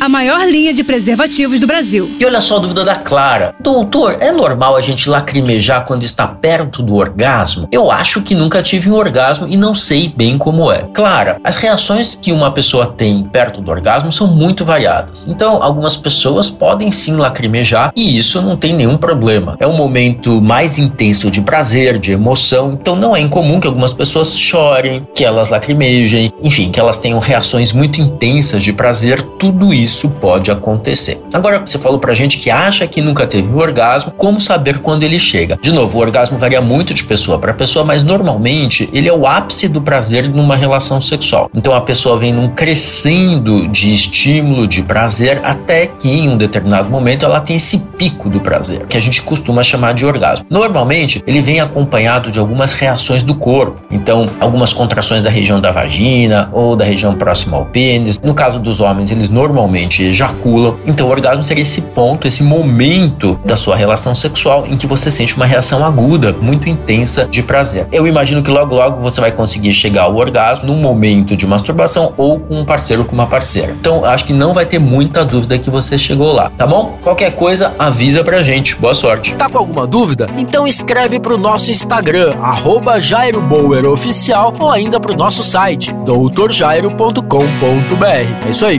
a maior linha de preservativos do Brasil. E olha só a dúvida da Clara. Doutor, é normal a gente lacrimejar quando está perto do orgasmo? Eu acho que nunca tive um orgasmo e não sei bem como é. Clara, as reações que uma pessoa tem perto do orgasmo são muito variadas. Então, algumas pessoas podem sim lacrimejar e isso não tem nenhum problema. É um momento mais intenso de prazer, de emoção, então não é incomum que algumas pessoas chorem, que elas lacrimejem, enfim, que elas tenham reações muito intensas de prazer, tudo isso isso pode acontecer. Agora, você falou pra gente que acha que nunca teve um orgasmo, como saber quando ele chega? De novo, o orgasmo varia muito de pessoa para pessoa, mas normalmente ele é o ápice do prazer numa relação sexual. Então a pessoa vem num crescendo de estímulo, de prazer, até que em um determinado momento ela tem esse pico do prazer, que a gente costuma chamar de orgasmo. Normalmente ele vem acompanhado de algumas reações do corpo, então algumas contrações da região da vagina ou da região próxima ao pênis. No caso dos homens, eles normalmente normalmente ejaculam. Então, o orgasmo seria esse ponto, esse momento da sua relação sexual em que você sente uma reação aguda, muito intensa de prazer. Eu imagino que logo logo você vai conseguir chegar ao orgasmo num momento de masturbação ou com um parceiro ou com uma parceira. Então, acho que não vai ter muita dúvida que você chegou lá, tá bom? Qualquer coisa, avisa pra gente. Boa sorte. Tá com alguma dúvida? Então escreve pro nosso Instagram, arroba Jairo Bauer Oficial, ou ainda pro nosso site, doutorjairo.com.br. É isso aí.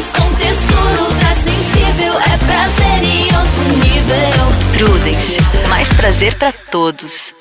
sabores com textura sensível. É prazer em outro nível. Prudence. Mais prazer para todos.